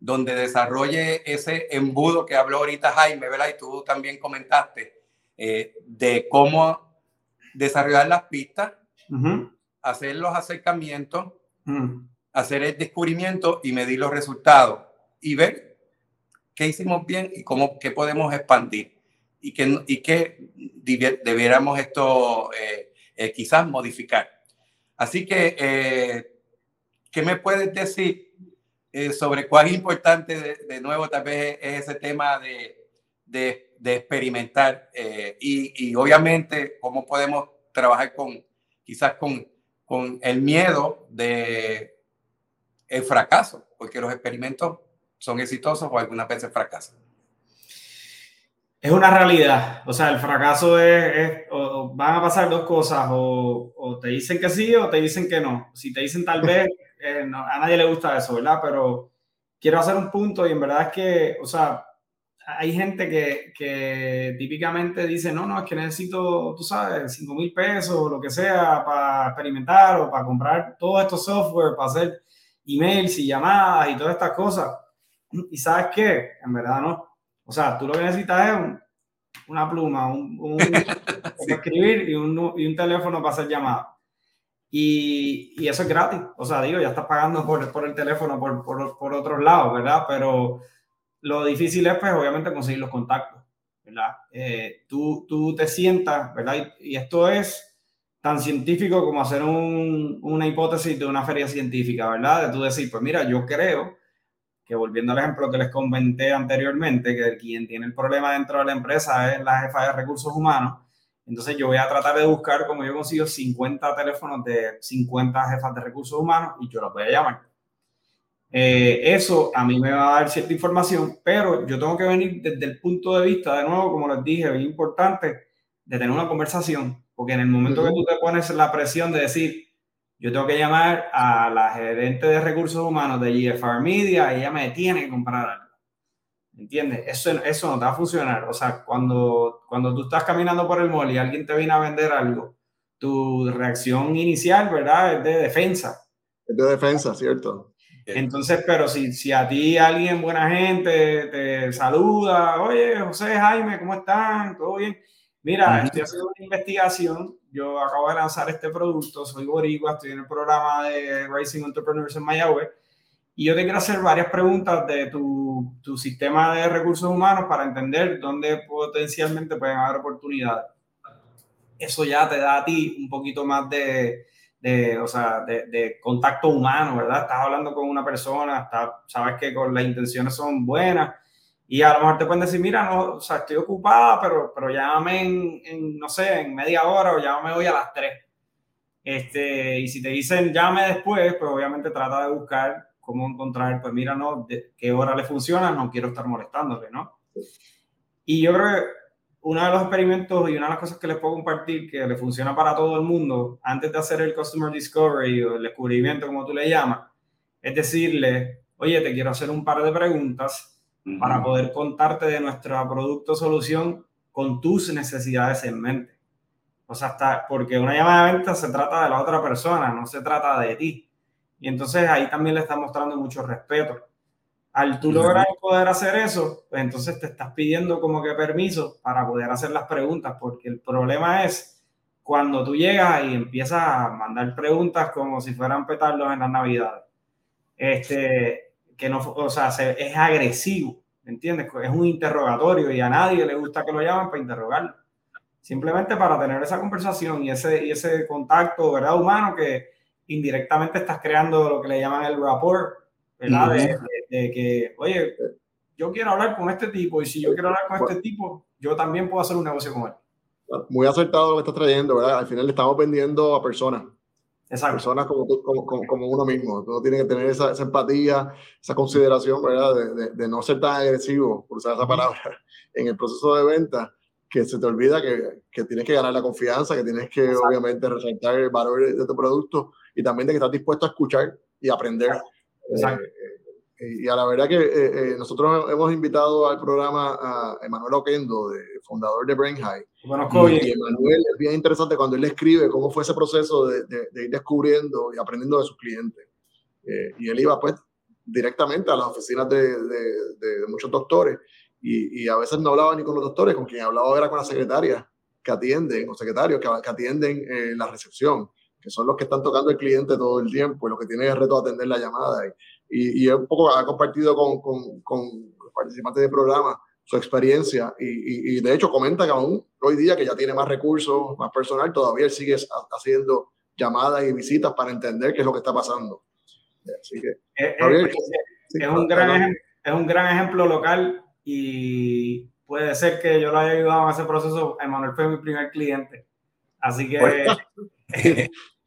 donde desarrolle ese embudo que habló ahorita Jaime, ¿verdad? Y tú también comentaste eh, de cómo desarrollar las pistas, hacer los acercamientos, hacer el descubrimiento y medir los resultados y ver qué hicimos bien y cómo qué podemos expandir. Y que, y que debiéramos esto eh, eh, quizás modificar. Así que, eh, ¿qué me puedes decir sobre cuál es importante, de, nuevo, tal vez es ese tema de, de, de experimentar y, y, obviamente cómo podemos trabajar con, quizás con, con el miedo de el fracaso, porque los experimentos son exitosos o algunas veces fracasan. Es una realidad. O sea, el fracaso es, o, van a pasar dos cosas, o, o, te dicen que sí o te dicen que no. Si te dicen tal vez, [LAUGHS] eh, a nadie le gusta eso, ¿verdad? Pero quiero hacer un punto y en verdad es que, o sea, hay gente que, que típicamente dice, no, no, es que necesito, tú sabes, 5 mil pesos o lo que sea para experimentar o para comprar todo estos software, para hacer emails y llamadas y todas estas cosas. Y sabes qué, en verdad no. O sea, tú lo que necesitas es una pluma, un, un [LAUGHS] escribir y un, y un, teléfono para hacer llamadas. Y, y, eso es gratis. O sea, digo, ya estás pagando por, por el teléfono por, por, por, otros lados, ¿verdad? Pero lo difícil es, pues, obviamente, conseguir los contactos, ¿verdad? Eh, tú, tú te sientas, ¿verdad? Y, y, esto es tan científico como hacer un, una hipótesis de una feria científica, ¿verdad? De tú decir, pues mira, yo creo que volviendo al ejemplo que les comenté anteriormente, que quien tiene el problema dentro de la empresa es la jefa de recursos humanos, entonces yo voy a tratar de buscar como yo consigo 50 teléfonos de 50 jefas de recursos humanos y yo los voy a llamar. Eh, eso a mí me va a dar cierta información, pero yo tengo que venir desde el punto de vista, de nuevo, como les dije, bien importante, de tener una conversación, porque en el momento que tú te pones la presión de decir, yo tengo que llamar a la gerente de recursos humanos de GFR Media y ella me tiene que comprar algo. ¿Entiendes? Eso, eso no te va a funcionar. O sea, cuando, cuando tú estás caminando por el mall y alguien te viene a vender algo, tu reacción inicial, ¿verdad? Es de defensa. Es de defensa, ¿cierto? Entonces, pero si, si a ti alguien, buena gente, te saluda, oye, José, Jaime, ¿cómo están? ¿Todo bien? Mira, estoy haciendo una investigación yo acabo de lanzar este producto, soy boricua, estoy en el programa de Racing Entrepreneurs en Mayagüez y yo te quiero hacer varias preguntas de tu, tu sistema de recursos humanos para entender dónde potencialmente pueden haber oportunidades. Eso ya te da a ti un poquito más de, de, o sea, de, de, contacto humano, ¿verdad? Estás hablando con una persona, está, sabes que con las intenciones son buenas y a lo mejor te pueden decir, mira, no, o sea, estoy ocupada, pero, pero llámame en, en, no sé, en media hora o llámame hoy a las 3. Este, y si te dicen llame después, pues obviamente trata de buscar cómo encontrar, pues mira, no, de qué hora le funciona, no quiero estar molestándole, ¿no? Y yo creo que uno de los experimentos y una de las cosas que les puedo compartir que le funciona para todo el mundo, antes de hacer el Customer Discovery o el descubrimiento, como tú le llamas, es decirle, oye, te quiero hacer un par de preguntas para poder contarte de nuestro producto solución con tus necesidades en mente. O sea, hasta porque una llamada de venta se trata de la otra persona, no se trata de ti. Y entonces ahí también le estás mostrando mucho respeto. Al tú lograr poder hacer eso, pues entonces te estás pidiendo como que permiso para poder hacer las preguntas, porque el problema es cuando tú llegas y empiezas a mandar preguntas como si fueran petardos en las navidades. Este, que no, o sea, es agresivo, ¿me entiendes? Es un interrogatorio y a nadie le gusta que lo llamen para interrogarlo. Simplemente para tener esa conversación y ese, y ese contacto, ¿verdad? Humano que indirectamente estás creando lo que le llaman el rapport, ¿verdad? de, que, oye, yo quiero hablar con este tipo y si yo quiero hablar con este tipo, yo también puedo hacer un negocio con él. Muy acertado lo que estás trayendo, ¿verdad? Al final le estamos vendiendo a personas. Exacto. Personas como, como, como, uno mismo. Uno tiene que tener esa, empatía, esa consideración, ¿verdad? De, de, no ser tan agresivo, por usar esa palabra, [LAUGHS] en el proceso de venta, que se te olvida que, que tienes que ganar la confianza, que tienes que obviamente resaltar el valor de, tu producto y también de que estás dispuesto a escuchar y aprender. Exacto. Eh, y a la verdad que eh, eh, nosotros hemos invitado al programa a Emanuel Oquendo, de, fundador de Brain High. y, Emanuel es bien interesante cuando él escribe cómo fue ese proceso de, de, ir descubriendo y aprendiendo de sus clientes. Eh, y él iba pues directamente a las oficinas de, muchos doctores y, y, a veces no hablaba ni con los doctores, con quien hablaba era con las secretarias que atienden o secretarios que, que atienden la recepción, que son los que están tocando el cliente todo el tiempo y los que tienen el reto de atender la llamada. Y, y, un poco ha compartido con, con, con participantes del programa su experiencia y, y, de hecho comenta que aún hoy día que ya tiene más recursos, más personal, todavía él sigue haciendo llamadas y visitas para entender qué es lo que está pasando. Así que, es, es, un gran es un gran ejemplo local y puede ser que yo lo haya ayudado en ese proceso. Emanuel fue mi primer cliente. Así que...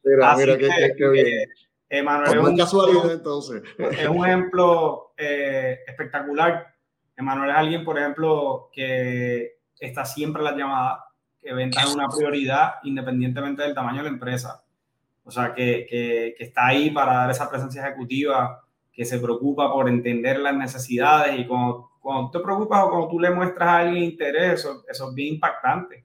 mira, mira, qué bien. Emanuel es, un, casualidad, entonces. es un ejemplo eh, espectacular. Emanuel es alguien, por ejemplo, que está siempre en las llamadas, que venta es una prioridad independientemente del tamaño de la empresa. O sea, que, que, que, está ahí para dar esa presencia ejecutiva, que se preocupa por entender las necesidades y cuando, cuando te preocupas o cuando tú le muestras a alguien interés, eso, eso es bien impactante.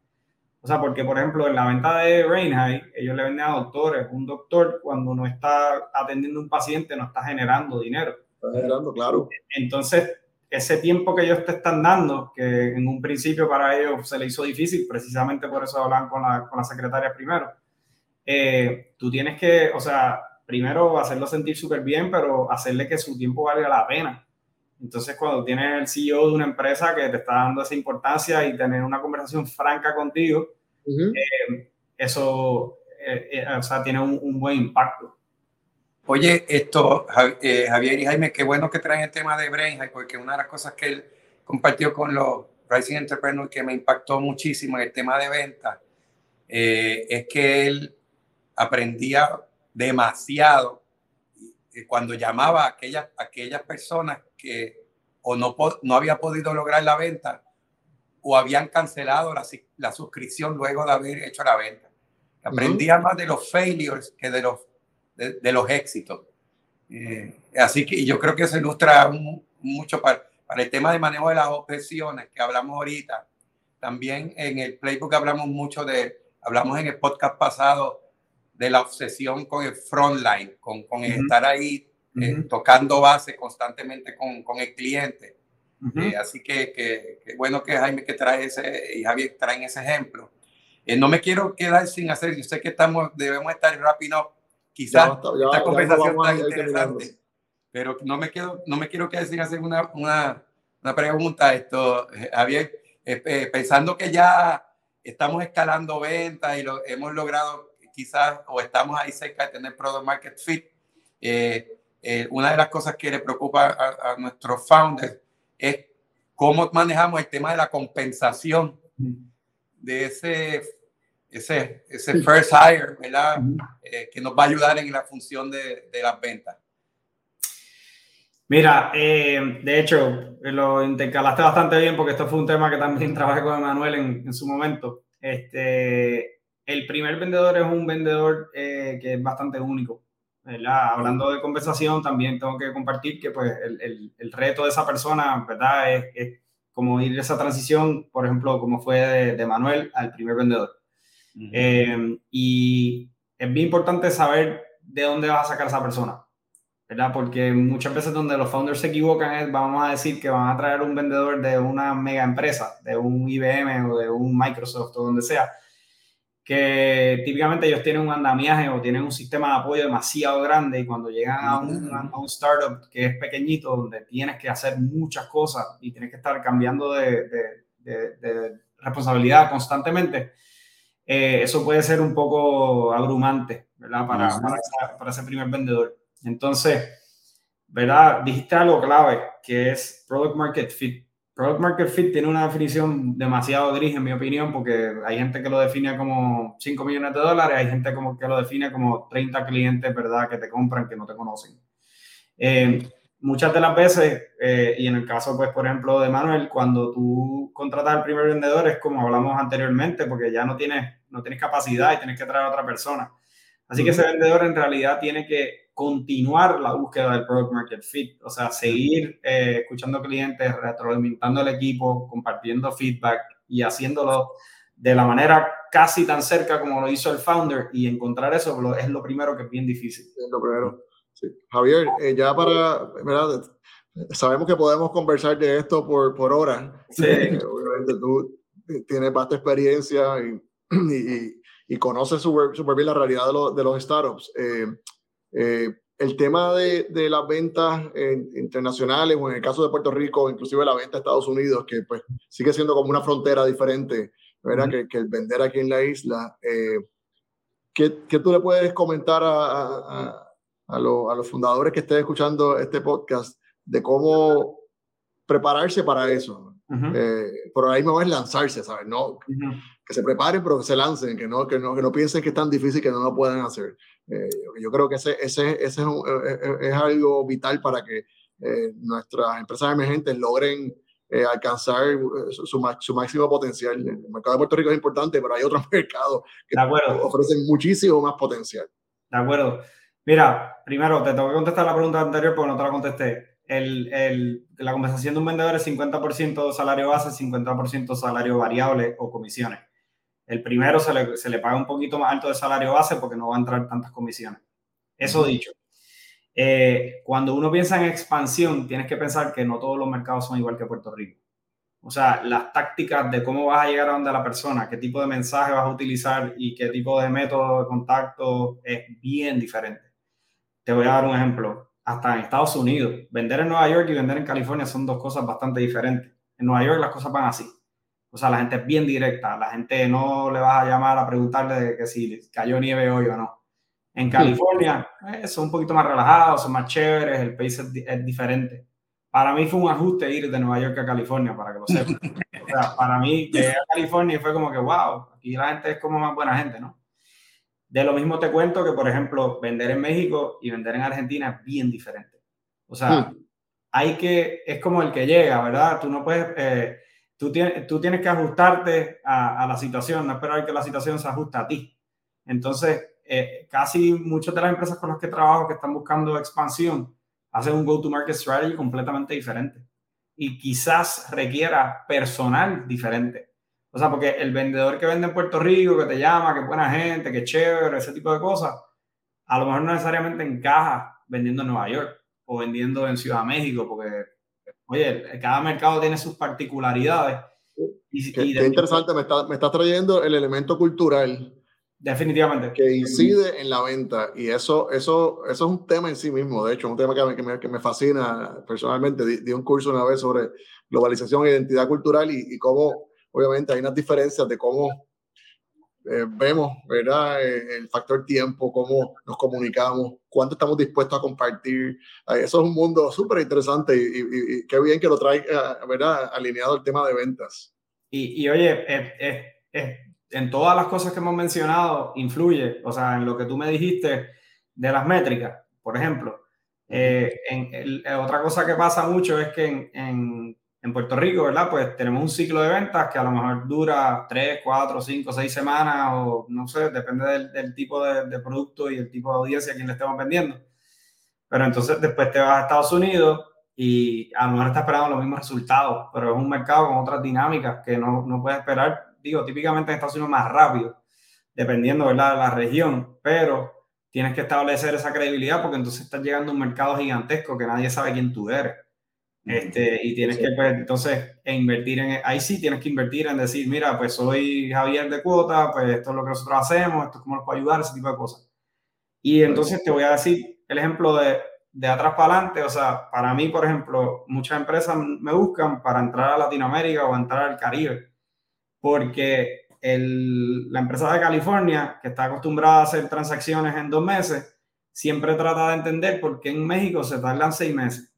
O sea, porque por ejemplo en la venta de High, ellos le venden a doctores. Un doctor cuando no está atendiendo a un paciente no está generando dinero. Está generando, claro. Entonces, ese tiempo que ellos te están dando, que en un principio para ellos se le hizo difícil, precisamente por eso hablan con la, con la secretaria primero, eh, tú tienes que, o sea, primero hacerlo sentir súper bien, pero hacerle que su tiempo valga la pena. Entonces, cuando tienes el CEO de una empresa que te está dando esa importancia y tener una conversación franca contigo, eh, eso eh, eh, o sea, tiene un, buen impacto. Oye, esto, Javier y Jaime, qué bueno que traen el tema de Brain porque una de las cosas que él compartió con los Rising Entrepreneurs que me impactó muchísimo en el tema de venta es que él aprendía demasiado cuando llamaba a aquellas, aquellas personas que o no, no había podido lograr la venta o habían cancelado la, la suscripción luego de haber hecho la venta. Aprendía más de los failures que de los, de, los éxitos. Eh, así que yo creo que eso ilustra mucho para, para, el tema de manejo de las objeciones que hablamos ahorita. También en el playbook hablamos mucho de, hablamos en el podcast pasado de la obsesión con el frontline, con, con estar ahí eh, tocando base constantemente con, con el cliente. Eh, así que, que, bueno que Jaime que trae ese y Javier traen ese ejemplo. Eh, no me quiero quedar sin hacer, yo sé que estamos, debemos estar rápido, quizás esta conversación está interesante, pero no me, quedo, no me quiero quedar sin hacer una, una, una pregunta, esto, Javier, pensando que ya estamos escalando ventas y lo hemos logrado quizás o estamos ahí cerca de tener Product Market Fit. Eh, eh, una de las cosas que le preocupa a, nuestros founders es cómo manejamos el tema de la compensación de ese, ese, ese first hire, ¿verdad? Eh, que nos va a ayudar en la función de, de las ventas. Mira, de hecho, lo intercalaste bastante bien porque esto fue un tema que también [LAUGHS] trabajé con Emanuel en, en su momento. Este, el primer vendedor es un vendedor eh, que es bastante único. Hablando de conversación, también tengo que compartir que pues, el, el, reto de esa persona ¿verdad? Es, es, como ir esa transición, por ejemplo, como fue de, Manuel al primer vendedor. Eh, y es bien importante saber de dónde vas a sacar a esa persona. ¿verdad? Porque muchas veces donde los founders se equivocan es, vamos a decir que van a traer un vendedor de una mega empresa, de un IBM o de un Microsoft o donde sea, que típicamente ellos tienen un andamiaje o tienen un sistema de apoyo demasiado grande y cuando llegan a un, a un startup que es pequeñito, donde tienes que hacer muchas cosas y tienes que estar cambiando de, de, responsabilidad constantemente, eh, eso puede ser un poco abrumante, ¿verdad? Para, para, para, ese primer vendedor. Entonces, ¿verdad? Dijiste algo clave, que es Product Market Fit. Product Market Fit tiene una definición demasiado gris, en mi opinión, porque hay gente que lo define como 5 millones de dólares, hay gente como que lo define como 30 clientes, ¿verdad?, que te compran, que no te conocen. Eh, muchas de las veces, eh, y en el caso, pues, por ejemplo, de Manuel, cuando tú contratas al primer vendedor, es como hablamos anteriormente, porque ya no tienes, no tienes capacidad y tienes que traer a otra persona. Así que ese vendedor en realidad tiene que continuar la búsqueda del product market fit, o sea, seguir eh, escuchando clientes, retroalimentando el equipo, compartiendo feedback y haciéndolo de la manera casi tan cerca como lo hizo el founder y encontrar eso es lo primero que es bien difícil. Es lo primero. Javier, eh, ya para, ¿verdad? Sabemos que podemos conversar de esto por, por horas. Sí. Eh, obviamente tú tienes vasta experiencia y, [CLEARS THROAT] y, y conoces súper super bien la realidad de, de los startups. Eh, el tema de, de las ventas internacionales o en el caso de Puerto Rico, inclusive la venta a Estados Unidos, que pues sigue siendo como una frontera diferente, ¿verdad? que, que, el vender aquí en la isla. ¿qué, ¿qué, tú le puedes comentar a, a a, a, los fundadores que estén escuchando este podcast de cómo prepararse para eso. Eh, por ahí me es lanzarse, ¿sabes? No, Que se preparen, pero que se lancen, que no, que no, que no piensen que es tan difícil que no lo puedan hacer. Eh, yo creo que ese, ese, ese es, eh, es, algo vital para que nuestras empresas emergentes logren alcanzar su, su, máximo potencial. El mercado de Puerto Rico es importante, pero hay otros [LAUGHS] mercados que ofrecen muchísimo más potencial. De acuerdo. Mira, primero te tengo que contestar la pregunta anterior porque no te la contesté. El, el, la compensación de un vendedor es 50% salario base, 50% salario variable o comisiones. El primero se le, se le, paga un poquito más alto de salario base porque no va a entrar tantas comisiones. Eso dicho, eh, cuando uno piensa en expansión, tienes que pensar que no todos los mercados son igual que Puerto Rico. O sea, las tácticas de cómo vas a llegar a donde la persona, qué tipo de mensaje vas a utilizar y qué tipo de método de contacto es bien diferente. Te voy a dar un ejemplo. Hasta en Estados Unidos, vender en Nueva York y vender en California son dos cosas bastante diferentes. En Nueva York las cosas van así. O sea, la gente es bien directa. La gente no le vas a llamar a preguntarle que si cayó nieve hoy o no. En California eh, son un poquito más relajados, son más chéveres, el país es, diferente. Para mí fue un ajuste ir de Nueva York a California, para que lo sepan. [LAUGHS] O sea, para mí llegué a California y fue como que, wow, aquí la gente es como más buena gente, ¿no? De lo mismo te cuento que, por ejemplo, vender en México y vender en Argentina es bien diferente. O sea, hmm. hay que, es como el que llega, ¿verdad? Tú no puedes, eh, tú, tienes, tú tienes que ajustarte a, la situación, no esperar que la situación se ajuste a ti. Entonces, eh, casi muchas de las empresas con las que trabajo que están buscando expansión hacen un go-to-market strategy completamente diferente y quizás requiera personal diferente. O sea, porque el vendedor que vende en Puerto Rico, que te llama, que buena gente, que chévere, ese tipo de cosas, a lo mejor no necesariamente encaja vendiendo en Nueva York o vendiendo en Ciudad de México, porque, oye, cada mercado tiene sus particularidades. Y, qué, interesante, me está, me está trayendo el elemento cultural. Definitivamente. Que incide en la venta. Y eso, eso, eso es un tema en sí mismo. De hecho, un tema que me, que me, fascina personalmente. Di, un curso una vez sobre globalización e identidad cultural y, y cómo obviamente hay unas diferencias de cómo eh, vemos, ¿verdad? Eh, el factor tiempo, cómo nos comunicamos, cuánto estamos dispuestos a compartir. Eh, eso es un mundo súper interesante y, qué bien que lo trae, ¿verdad? Alineado el tema de ventas. Y, y oye, en todas las cosas que hemos mencionado influye, o sea, en lo que tú me dijiste de las métricas, por ejemplo. en, otra cosa que pasa mucho es que en en Puerto Rico, ¿verdad? Pues tenemos un ciclo de ventas que a lo mejor dura 3, 4, 5, 6 semanas o no sé, depende del, tipo de, producto y el tipo de audiencia a quien le estemos vendiendo. Pero entonces después te vas a Estados Unidos y a lo mejor estás esperando los mismos resultados, pero es un mercado con otras dinámicas que no, no puedes esperar, digo, típicamente en Estados Unidos más rápido, dependiendo, ¿verdad?, de la región, pero tienes que establecer esa credibilidad porque entonces estás llegando a un mercado gigantesco que nadie sabe quién tú eres. Este, y tienes que, pues, entonces, invertir en, ahí sí tienes que invertir en decir, mira, pues soy Javier de cuota, pues esto es lo que nosotros hacemos, esto es cómo nos puede ayudar, ese tipo de cosas. Y entonces te voy a decir el ejemplo de, de atrás para adelante, o sea, para mí, por ejemplo, muchas empresas me buscan para entrar a Latinoamérica o entrar al Caribe, porque el, la empresa de California, que está acostumbrada a hacer transacciones en dos meses, siempre trata de entender por qué en México se tardan seis meses.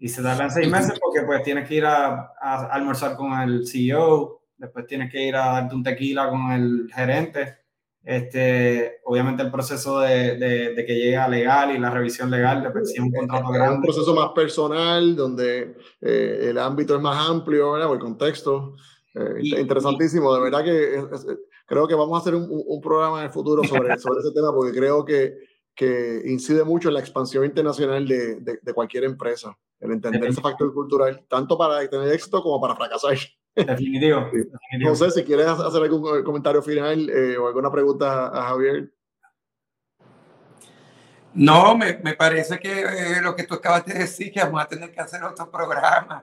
Y se tardan seis meses porque pues tienes que ir a, almorzar con el CEO, después tienes que ir a darte un tequila con el gerente. Este, obviamente el proceso de, de, que llegue a legal y la revisión legal, después un contrato grande. Es un proceso más personal, donde eh, el ámbito es más amplio, ¿verdad? O el contexto. Eh, interesantísimo, de verdad que creo que vamos a hacer un, un, programa en el futuro sobre, [LAUGHS] sobre ese tema, porque creo que, que incide mucho en la expansión internacional de, de cualquier empresa el entender ese factor cultural, tanto para tener éxito como para fracasar. Definitivo. [LAUGHS] No sé si quieres hacer algún comentario final eh, o alguna pregunta a Javier. No, me, me parece que eh, lo que tú acabas de decir, que vamos a tener que hacer otro programa.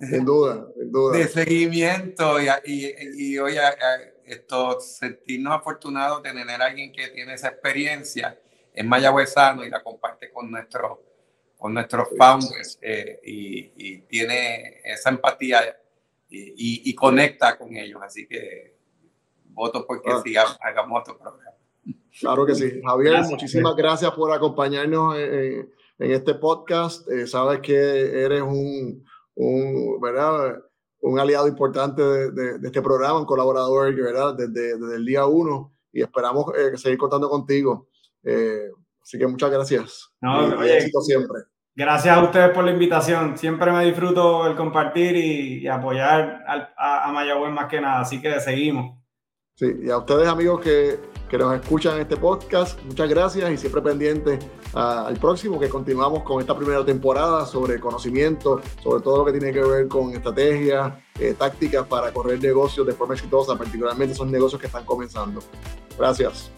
Sin duda, sin duda. De seguimiento y, y, y oye, esto, sentirnos afortunados de tener a alguien que tiene esa experiencia en mayagüezano y la comparte con nuestros con nuestros founders eh, y, tiene esa empatía y, y, conecta con ellos. Así que voto porque ah. sigamos, hagamos otro programa. Claro que sí. Javier, muchísimas gracias por acompañarnos en, en este podcast. Eh, sabes que eres un, un, ¿verdad? Un aliado importante de, de, este programa, un colaborador ¿verdad? Desde, desde el día uno y esperamos eh, seguir contando contigo. Así que muchas gracias. No, éxito siempre. Gracias a ustedes por la invitación. Siempre me disfruto el compartir y, apoyar a, a, Mayagüez más que nada. Así que seguimos. Sí, y a ustedes amigos que, que nos escuchan este podcast, muchas gracias y siempre pendientes al próximo que continuamos con esta primera temporada sobre conocimiento, sobre todo lo que tiene que ver con estrategias, eh, tácticas para correr negocios de forma exitosa, particularmente esos negocios que están comenzando. Gracias.